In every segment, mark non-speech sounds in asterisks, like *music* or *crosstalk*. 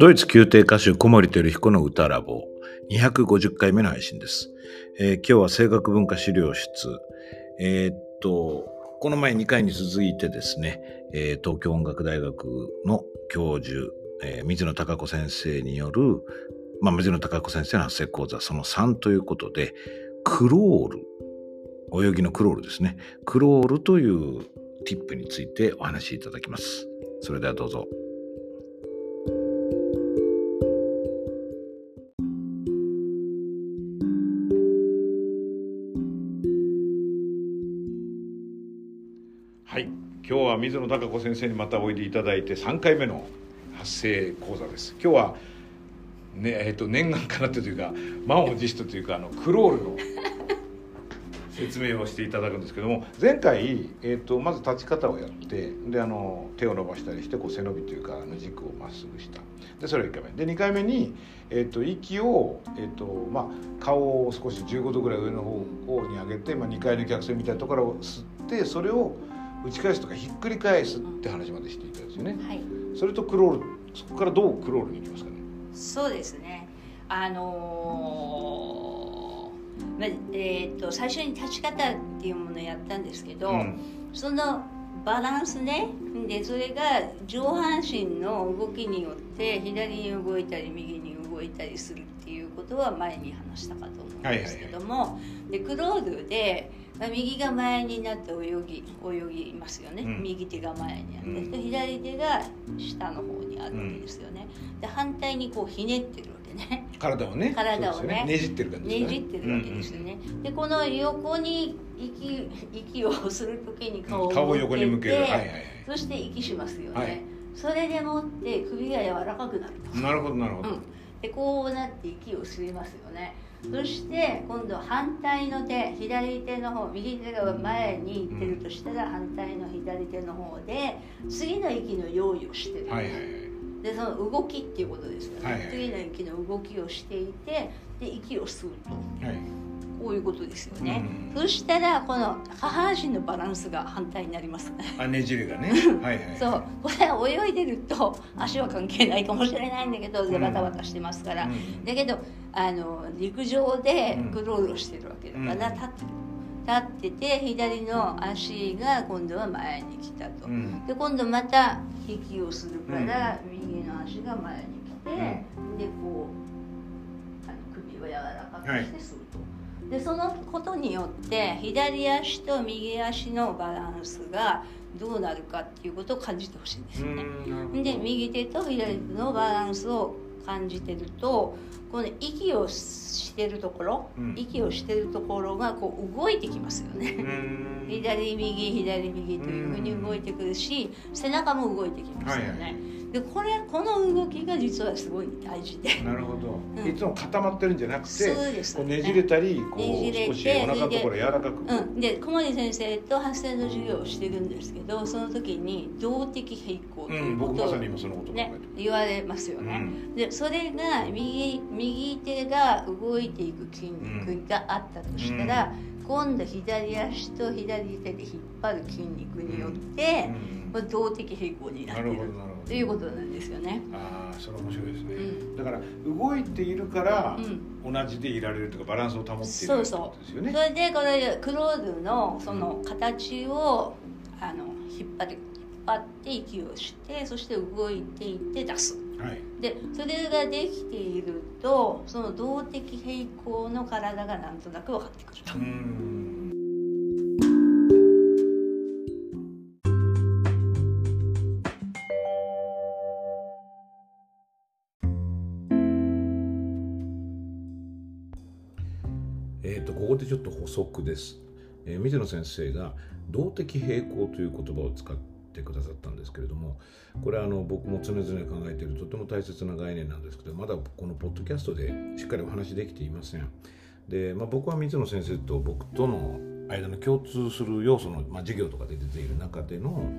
ドイツ宮廷歌手小森照彦の歌ラボ250回目の配信です。えー今日は声楽文化資料室。えーっと、この前2回に続いてですね、えー東京音楽大学の教授、え水野孝子先生による、まあ、水野孝子先生の発声講座その3ということで、クロール、泳ぎのクロールですね。クロールというティップについてお話しいただきます。それではどうぞ。水野孝子先生にまたおいでいただいて3回目の発声講座です。今日はねえっ、と念願かなってというか満を持してというかあのクロールの説明をしていただくんですけども前回、えー、とまず立ち方をやってであの手を伸ばしたりしてこう背伸びというかあの軸をまっすぐしたでそれが1回目で2回目に、えー、と息を、えーとまあ、顔を少し15度ぐらい上の方に上げて、まあ、2階の客船みたいなところを吸ってそれを打ち返すとかひっくり返すって話までしていたんですよね。はい、それとクロールそこからどうクロールに行きますかね？そうですね。あのーまえー、と最初に立ち方っていうものをやったんですけど、うんそのバランスねでそれが上半身の動きによって左に動いたり右に動いたりするっていうことは前に話したかと思うんですけども、でクロールで、まあ、右が前になって泳ぎ泳ぎますよね、うん。右手が前にあって、うん。左手が下の方にあるわけですよね、で反対にこうひねってるわけね。体をね。体をね。そうですよね。じってる感じねねじってるわけですよね、でこの横に息息をする時に顔を顔を横に向ける。はいはいはい。そして息しますよね、はい。それでもって首が柔らかくなるとなるほどなるほど、うん、でこうなって息を吸いますよね。そして今度反対の手左手の方右手が前に行ってるとしたら、反対の左手の方で次の息の用意をしてる、はいはいはい。でその動きっていうことですよね、はいはい。次の息の動きをしていてで息を吸うと。はいこういうことですよね、うん。そしたらこの下半身のバランスが反対になりますね。あねじれがね。はいはい。そう。これは泳いでると足は関係ないかもしれないんだけどでバタバタしてますから、うん。だけどあの陸上でクロールをしてるわけだから、うん。立ってる立ってて左の足が今度は前に来たと、うん。で今度また息をするから、右の足が前に来て、でこうあの首を柔らかくして吸うと、でそのことによって左足と右足のバランスがどうなるかっていうことを感じてほしいんですよね。で右手と左手のバランスを感じてるとこの息をしてるところ、うん。息をしてるところがこう動いてきますよね。うん。*laughs* 左右左右というふうに動いてくるし背中も動いてきますよね、はいはでこれこの動きが実はすごい大事で。なるほど、うん。いつも固まってるんじゃなくてそうです。こうねじれたりこうねじれて少しお腹のところ柔らかく、うん、で小森先生と発声の授業をしてるんですけどその時に動的平衡ということを、うん僕まさに今そのことを考えてね、言われますよる、ね、でそれが右右手が動いていく筋肉があったとしたら、今度左足と左手で引っ張る筋肉によって、うんまあ動的平衡になっているということなんですよね。ああそれ面白いですね、うん。だから動いているからうん。同じでいられるというかバランスを保っているそうそう。それでこれクロールのその形をあの引っ張る引っ張って息をしてそして動いていって出すはい。でそれができているとその動的平衡の体がなんとなく分かってくる。と、うん。えー、とここでちょっと補足です、えー水野先生が動的平衡という言葉を使っててくださったんですけれどもこれはあの僕も常々考えているとても大切な概念なんですけどまだこのポッドキャストでしっかりお話できていませんで、まあ、僕は水野先生と僕との間の共通する要素の、まあ、授業とかで出ている中での、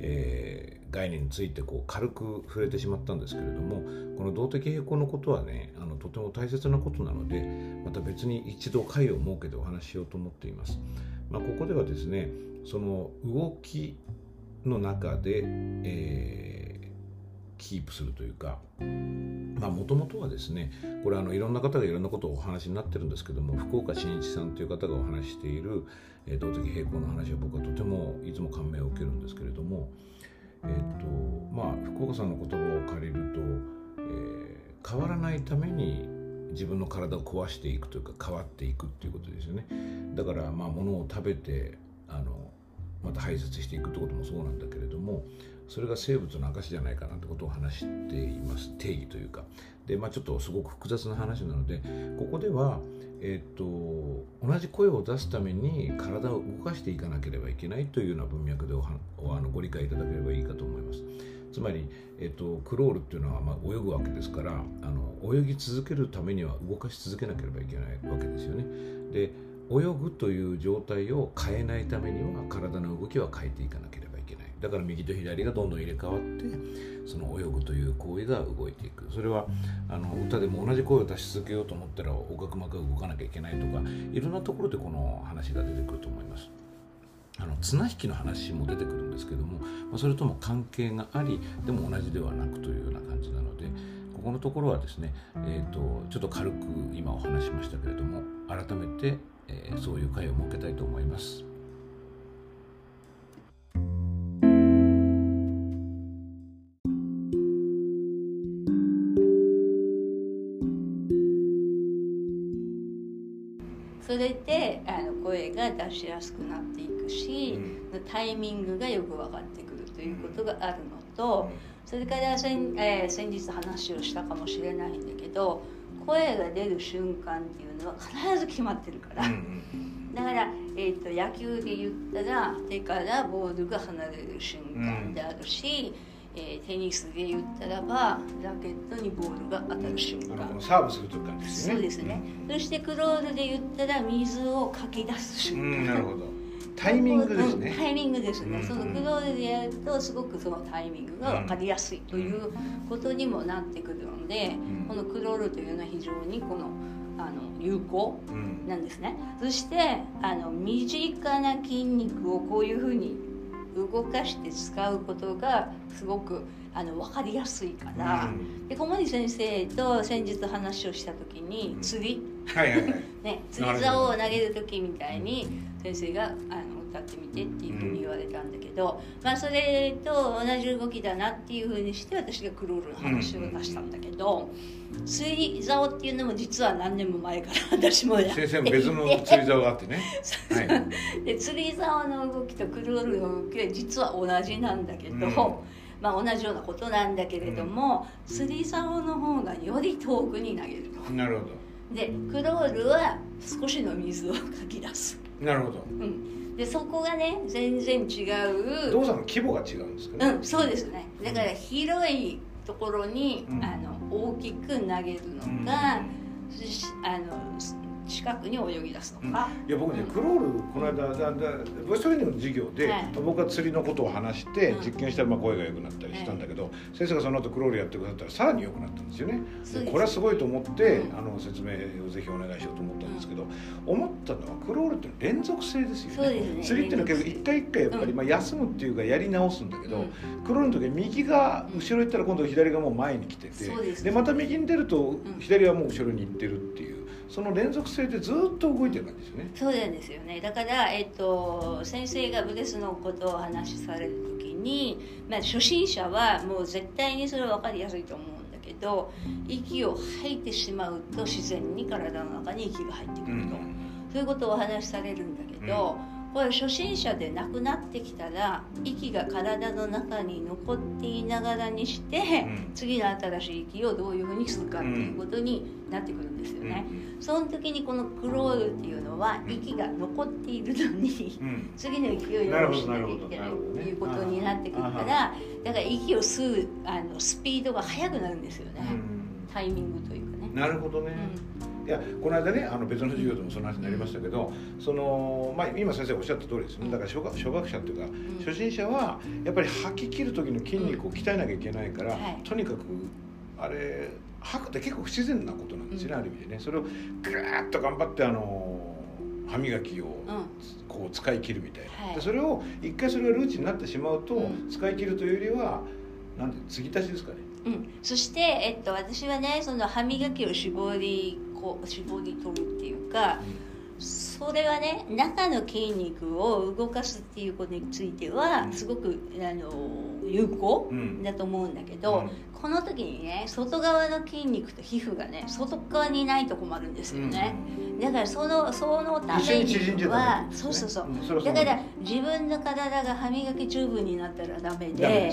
えー概念についてこう軽く触れてしまったんですけれどもこの動的平衡のことはねあのとても大切なことなのでまた別に一度会を設けてお話ししようと思っています。まあ、ここではですねその動きの中で、えーキープするというかまあもともとはですねこれあのいろんな方がいろんなことをお話になってるんですけども福岡伸一さんという方がお話ししている、えー、動的平衡の話は僕はとてもいつも感銘を受けるんですけれども、えーとまあ、福岡さんの言葉を借りると、えー、変わらないために自分の体を壊していくというか変わっていくっていうことですよね。だからまあ物を食べてあのまた排泄していくってこともそうなんだけれどもそれが生物の証じゃないかなってことを話しています定義というかで、まあ、ちょっとすごく複雑な話なのでここでは、えーと、同じ声を出すために体を動かしていかなければいけないというような文脈でおおあのご理解いただければいいかと思います。つまり、えーと、クロールっていうのは、まあ、泳ぐわけですからあの泳ぎ続けるためには動かし続けなければいけないわけですよね。で泳ぐという状態を変えないためには体の動きは変えていかなければいけない。だから右と左がどんどん入れ替わってその泳ぐという行為が動いていく。それはあの歌でも同じ声を出し続けようと思ったら横隔膜が動かなきゃいけないとかいろんなところでこの話が出てくると思います。あの綱引きの話も出てくるんですけども、まあ、それとも関係がありでも同じではなくというような感じなのでここのところはですね、えーと、とちょっと軽く今お話しましたけれども改めてえー、そういう会を設けたいと思います。それであの声が出しやすくなっていくし、うん、タイミングがよく分かってくるということがあるのと、それから先,、えー、先日話をしたかもしれないんだけど声が出る瞬間っていうのは必ず決まってるから、だから、えーと、野球で言ったら手からボールが離れる瞬間であるし、うん、えー、テニスで言ったらばラケットにボールが当たる瞬間、うん、サーブする時からですね。そうですね、うん、そしてクロールで言ったら水をかき出す瞬間、なるほどタイミングですね、タイミングですね、そのクロールでやるとすごくそのタイミングが分かりやすいということにもなってくるので、このクロールというのは非常にこのあの有効なんですね、そしてあの身近な筋肉をこういうふうに動かして使うことがすごくあの分かりやすいから、うん、で小森先生と先日話をした時に釣り、*laughs* ね、釣り竿を投げる時みたいに先生があの歌ってみてっていうふうに言われたんだけど、うん、まあそれと同じ動きだなっていうふうにして私がクロールの話を出したんだけど、うん、釣り竿っていうのも実は何年も前から私もやって先生も別の釣り竿があってね、はい、で釣り竿の動きとクロールの動きは実は同じなんだけど、まあ、同じようなことなんだけれども、うん、釣り竿の方がより遠くに投げると。なるほど。でクロールは少しの水をかき出す。なるほど、うん、でそこがね全然違う。動作の規模が違うんですかね。うんそうですね。だから広いところに、うん、あの大きく投げるのが、うん、あの近くに泳ぎ出すのか、いや僕ね、クロールこの間だだボイストレーニングの授業で、はい、僕が釣りのことを話して実験したらまあ声が良くなったりしたんだけど、先生がその後クロールやってくださったらさらに良くなったんですよね。これはすごいと思って、あの説明をぜひお願いしようと思ったんですけど、思ったのはクロールって連続性ですよね、ね、釣りっていうのは結構一回一回やっぱり、まあ、休むっていうかやり直すんだけど、クロールの時は右が後ろ行ったら今度左がもう前に来ててでまた右に出ると左はもう後ろに行ってるっていう。その連続性でずっと動いてる感じですよね。そうなんですよね。だから、えっと、先生がブレスのことをお話しされる時に、まあ、初心者はもう絶対にそれは分かりやすいと思うんだけど息を吐いてしまうと自然に体の中に息が入ってくると、うん、そういうことをお話しされるんだけど、うんこれ初心者で亡くなってきたら息が体の中に残っていながらにして、うん、次の新しい息をどういうふうにするかっていうことになってくるんですよね、うん、その時にこのクロールっていうのは息が残っているのに、うん、次の息を用意しなきゃいけないっていうことになってくるからだから息を吸うあのスピードが速くなるんですよね、タイミングというかね。なるほどね、いやこの間ねあの別の授業でもその話になりましたけど、そのまあ、今先生おっしゃった通りですね。だから初学初学者というか、初心者はやっぱり吐き切る時の筋肉を鍛えなきゃいけないから、とにかくあれ吐くって結構不自然なことなんですよね、ある意味でね。それをぐーっと頑張ってあの歯磨きをこう使い切るみたいな、でそれを一回それがルーチになってしまうと、使い切るというよりはなんで継ぎ足しですかね。うん、そして、えっと、私はねその歯磨きを絞りこう絞り取るっていうか、うん、それはね中の筋肉を動かすっていうことについては、すごくあの有効だと思うんだけど、この時にね外側の筋肉と皮膚がね外側にないと困るんですよね、うん、だからそのそのためには、ね、そうそうそう、だから自分の体が歯磨きチューブになったらダメで、ね、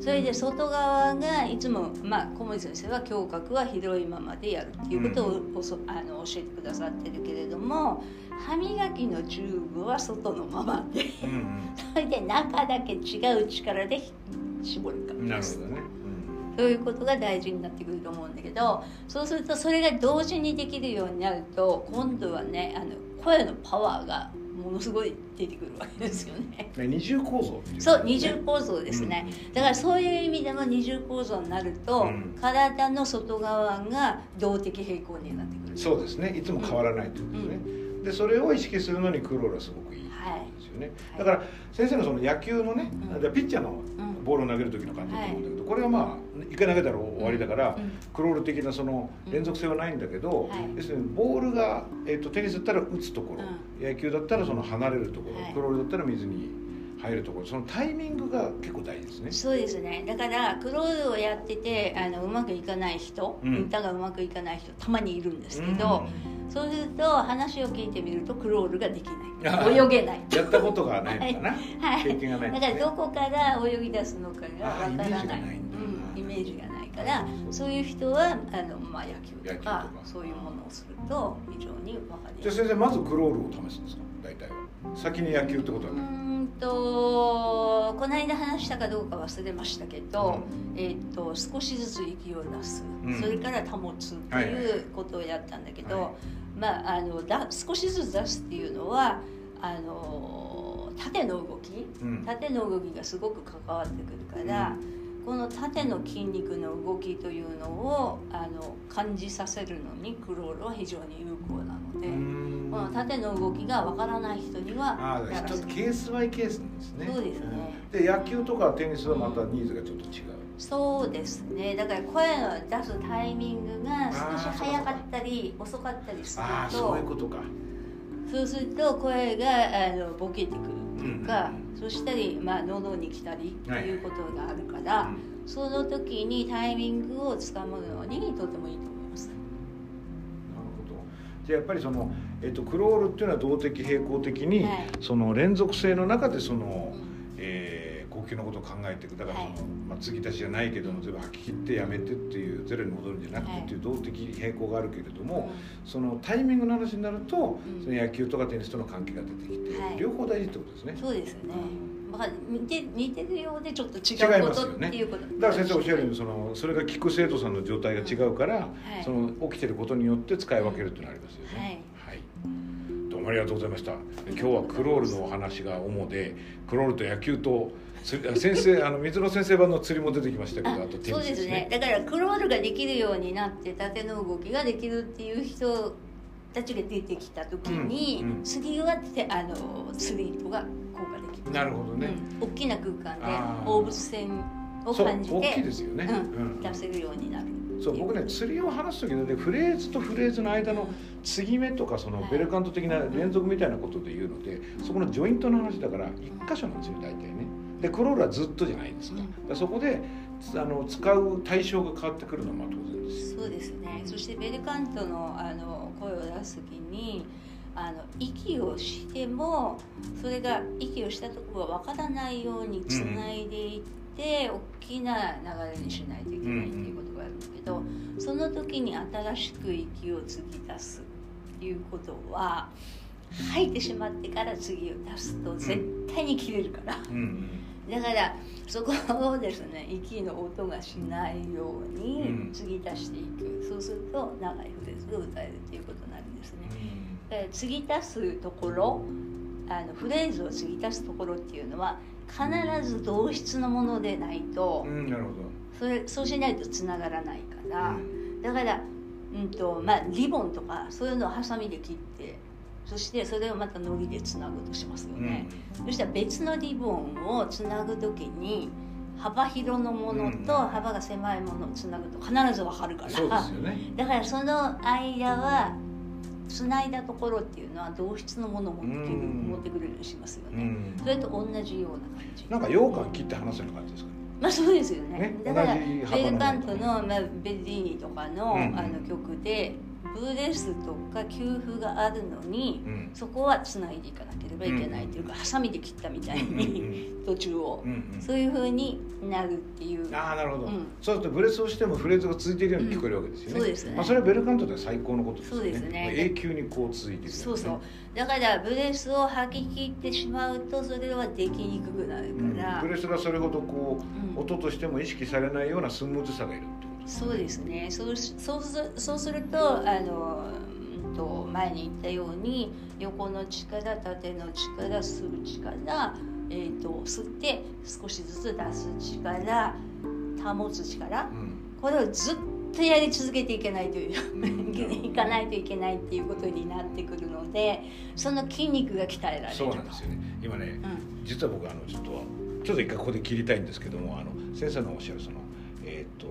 それで外側がいつもまあ小森先生は胸郭は広いままでやるっていうことを、うん、あの教えてくださってるけれども歯磨きのチューブは外のままで、うん、それで中だけ違う力で絞るかなるほどね。そういうことが大事になってくると思うんだけどそうするとそれが同時にできるようになると今度はねあの声のパワーがものすごい出てくるわけですよね。二重構造、ね、そう二重構造ですね、うん、だからそういう意味でも二重構造になると、うん、体の外側が動的平衡になってくる。そうですね。いつも変わらないということですね、うん、でそれを意識するのにクロールはすごくいいですよね、はい、だから先生のその野球のね、ピッチャーのボールを投げる時の感じだと思うんだけど、これはまあ一回投げたら終わりだから、クロール的なその連続性はないんだけど、要するにボールが、えー、とテニスだったら打つところ、野球だったらその離れるところ、クロールだったら水に入るところそのタイミングが結構大事ですね。そうですね。だからクロールをやっててあのうまくいかない人、うん、歌がうまくいかない人たまにいるんですけど、うん、そうすると話を聞いてみるとクロールができない。泳げない。やったことがないのかな、はい、経験がない、ね、だからどこから泳ぎ出すのかがわからない。イメージがないからそういう人はあの、まあ、野球とかそういうものをすると非常に分かりやすい。じゃあ先生まずクロールを試すんですか？大体は。先に野球ってことはないとこの間話したかどうか忘れましたけど、うん、えーと、少しずつ息を出す、うん、それから保つっていうことをやったんだけど、はいはい、まあ、あのだ少しずつ出すっていうのはあの縦の動き、うん、縦の動きがすごく関わってくるから。この縦の筋肉の動きというのをあの感じさせるのにクロールは非常に有効なのでこの縦の動きがわからない人にはやらせケースバイケースなんですね。そうですね、で野球とかテニスはまたニーズがちょっと違う、そうですね。だから声を出すタイミングが少し早かったり遅かったりするとそういうことか。そうすると声があのボケてくるっていうか、うん、そしたり、まあ、喉に来たりっていうことがあるから、はい、その時にタイミングをつかむのにとてもいいと思います。なるほど。じゃあやっぱりその、えっと、クロールっていうのは動的平衡的に、はい、その連続性の中でその、呼吸のことを考えていく。だからその、はい、まあ、継ぎ足しじゃないけども全部吐き切ってやめてっていうゼロに戻るんじゃなくてっていう動的平衡があるけれども、そのタイミングの話になると、その野球とかテニスとの関係が出てきて、両方大事ってことですね。そうですね、まあ、似て似てるようでちょっと違うことっていうこと、ね、だから先生おっしゃるようにそのそれが聞く生徒さんの状態が違うから、はい、その起きてることによって使い分けるっていうのがありますよね。はい、はい、どうもありがとうございました。今日はクロールのお話が主でクロールと野球と先生あの水野先生版の釣りも出てきましたけどあと、ね、そうですね。だからクロールができるようになって縦の動きができるっていう人たちが出てきた時に、うんうん、次はてあの釣り糸が効果できるなるほどね、うん、大きな空間で放物線を感じて大きいですよね、出せるようになるそう僕ね釣りを話す時のねフレーズとフレーズの間の継ぎ目とかそのベルカント的な連続みたいなことで言うのでそこのジョイントの話だから一箇所なんですよ大体ねでクロールはずっとじゃないですか,、かそこであの使う対象が変わってくるのはまあ当然ですそうですね。そしてベルカントのあの声を出す時にあの息をしてもそれが息をしたところがわからないようにつないでいって、うん、大きな流れにしないといけないっていうことがあるんだけど、うん、その時に新しく息を継ぎ出すっていうことは吐いてしまってから次を出すと絶対に切れるから。うんだからそこをですね息の音がしないように継ぎ足していく、うん、そうすると長いフレーズが歌えるっていうことになるんですね。うん、継ぎ足すところあのフレーズを継ぎ足すところっていうのは必ず同質のものでないと、うん、なるほど。それそうしないとつながらないから、だから、うんとまあ、リボンとかそういうのをハサミで切ってそしてそれをまた糊でつなぐとしますよね、うん、そしたら別のリボンをつなぐ時に幅広のものと幅が狭いものをつなぐと必ず分かるから、ね。だからその間はつないだところっていうのは同質のものを持ってくる持ってくるようにしますよね、それと同じような感じなんか羊羹切って話せる感じですかね。まあそうですよね、ねだか。らベルカントの、まあ、ベルディーニとかの,、あの曲でブレスとか給付があるのに、うん。そこはつないでいかなければいけないっていうか、ハサミで切ったみたいに、途中を、うんうん。そういうふうになるっていう。ああなるほど、うん。そうするとブレスをしてもフレーズが続いているように聞こえるわけですよね、うん。そうですね。まあ、それはベルカントでは最高のことですよね。そうですね。も永久にこう続いているよね、そうそう。だからブレスを吐き切ってしまうとそれはできにくくなるうんから、ブレスがそれほどこう、うん音としても意識されないようなスムーズさがいるそうですね。そうしそうすそうするとあのうんと前に言ったように横の力縦の力吸う力、えー、と吸って少しずつ出す力保つ力うん。これをずっとやり続けていけないという *laughs* いかないといけないっていうことになってくるのでその筋肉が鍛えられるそうなんですよね。今ねうん。実は僕あのちょっとちょっと一回ここで切りたいんですけどもあの先生のおっしゃるそのえっ、と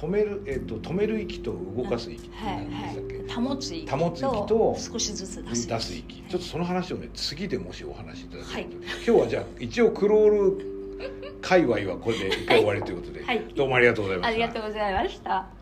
止めるえっ、と止める息と動かす息ってはい何でしたっけ、はい、保つ息保つ息とと少しずつ出す出す息。ちょっとその話をね次でもしお話しいただけると、はい。今日はじゃあ一応クロール界隈はこれで一回終わりということで、はい。どうもありがとうございました。ありがとうございました。